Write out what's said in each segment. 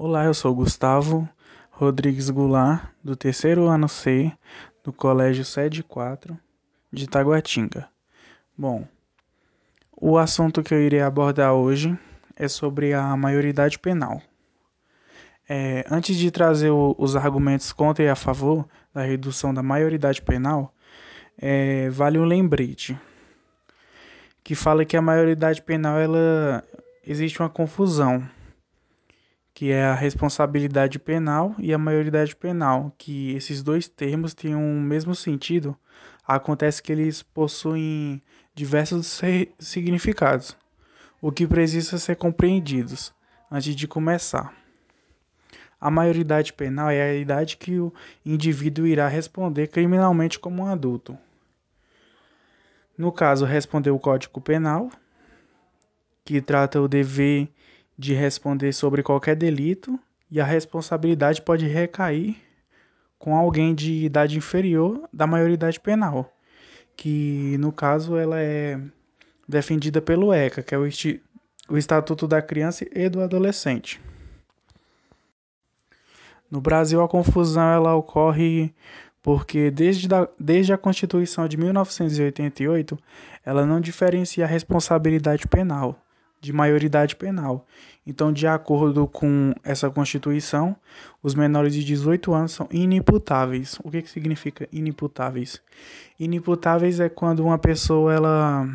Olá, eu sou Gustavo Rodrigues Goulart, do terceiro ano C, do Colégio Sede 4, de Taguatinga. Bom, o assunto que eu irei abordar hoje é sobre a maioridade penal. É, antes de trazer o, os argumentos contra e a favor da redução da maioridade penal, é, vale um lembrete que fala que a maioridade penal ela existe uma confusão que é a responsabilidade penal e a maioridade penal, que esses dois termos têm o um mesmo sentido, acontece que eles possuem diversos significados, o que precisa ser compreendidos antes de começar. A maioridade penal é a idade que o indivíduo irá responder criminalmente como um adulto. No caso, responder o Código Penal, que trata o dever de responder sobre qualquer delito e a responsabilidade pode recair com alguém de idade inferior da maioridade penal, que no caso ela é defendida pelo ECA, que é o, o Estatuto da Criança e do Adolescente. No Brasil a confusão ela ocorre porque desde, da, desde a Constituição de 1988 ela não diferencia a responsabilidade penal de maioridade penal. Então, de acordo com essa Constituição, os menores de 18 anos são inimputáveis. O que, que significa inimputáveis? Inimputáveis é quando uma pessoa, ela,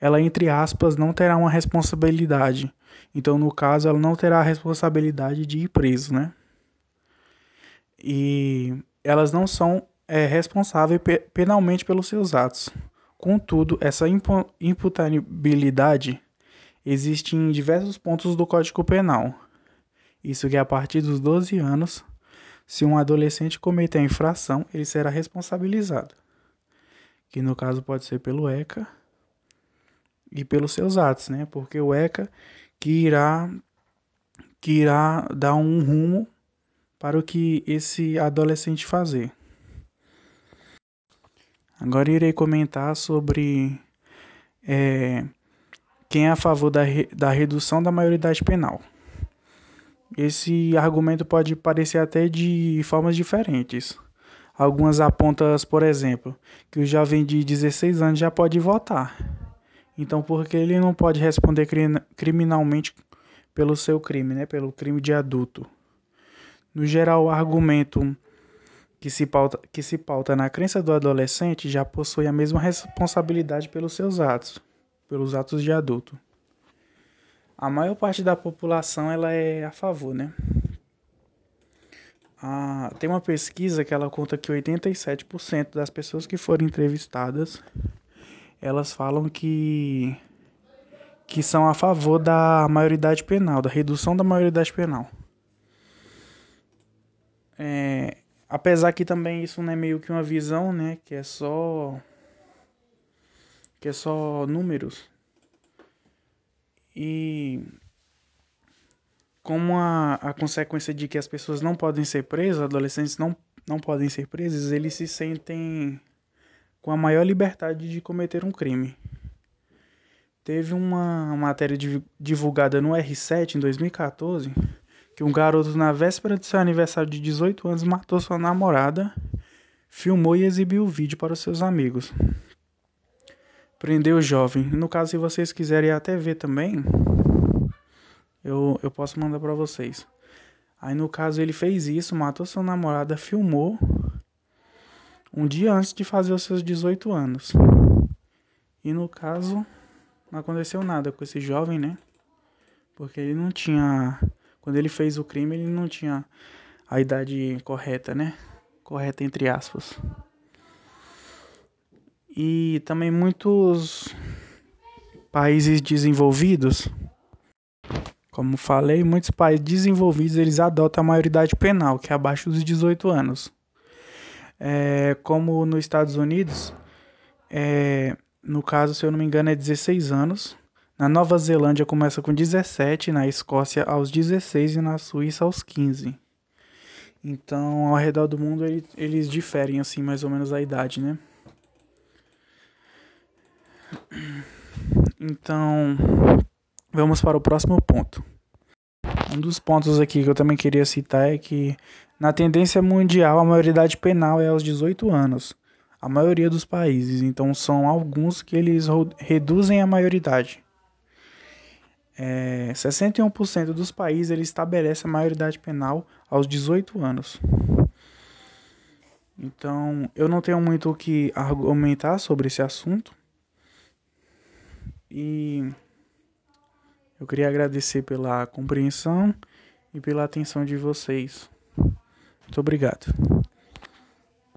ela, entre aspas, não terá uma responsabilidade. Então, no caso, ela não terá a responsabilidade de ir preso, né? E elas não são é, responsáveis penalmente pelos seus atos. Contudo, essa imputabilidade existe em diversos pontos do Código Penal. Isso que é a partir dos 12 anos, se um adolescente cometer a infração, ele será responsabilizado. Que no caso pode ser pelo ECA e pelos seus atos, né? Porque o ECA que irá que irá dar um rumo para o que esse adolescente fazer. Agora irei comentar sobre é, quem é a favor da, re, da redução da maioridade penal. Esse argumento pode parecer até de formas diferentes. Algumas apontam, por exemplo, que o jovem de 16 anos já pode votar. Então, por que ele não pode responder criminalmente pelo seu crime, né? pelo crime de adulto? No geral, o argumento que se, pauta, que se pauta na crença do adolescente já possui a mesma responsabilidade pelos seus atos pelos atos de adulto. A maior parte da população ela é a favor, né? Ah, tem uma pesquisa que ela conta que 87% das pessoas que foram entrevistadas elas falam que que são a favor da maioridade penal, da redução da maioridade penal. É, apesar que também isso não é meio que uma visão, né, que é só que é só números. E como a, a consequência de que as pessoas não podem ser presas, adolescentes não, não podem ser presos, eles se sentem com a maior liberdade de cometer um crime. Teve uma matéria divulgada no R7 em 2014 que um garoto, na véspera de seu aniversário de 18 anos, matou sua namorada, filmou e exibiu o vídeo para os seus amigos prender o jovem. No caso, se vocês quiserem até ver também, eu, eu posso mandar para vocês. Aí no caso ele fez isso, matou sua namorada, filmou um dia antes de fazer os seus 18 anos. E no caso não aconteceu nada com esse jovem, né? Porque ele não tinha quando ele fez o crime, ele não tinha a idade correta, né? Correta entre aspas. E também muitos países desenvolvidos, como falei, muitos países desenvolvidos eles adotam a maioridade penal, que é abaixo dos 18 anos. É, como nos Estados Unidos, é, no caso, se eu não me engano, é 16 anos. Na Nova Zelândia começa com 17, na Escócia aos 16 e na Suíça aos 15. Então, ao redor do mundo, eles, eles diferem assim mais ou menos a idade, né? Então, vamos para o próximo ponto. Um dos pontos aqui que eu também queria citar é que na tendência mundial a maioridade penal é aos 18 anos. A maioria dos países, então são alguns que eles reduzem a maioridade. É, 61% dos países ele estabelece a maioridade penal aos 18 anos. Então, eu não tenho muito o que argumentar sobre esse assunto. E eu queria agradecer pela compreensão e pela atenção de vocês. Muito obrigado.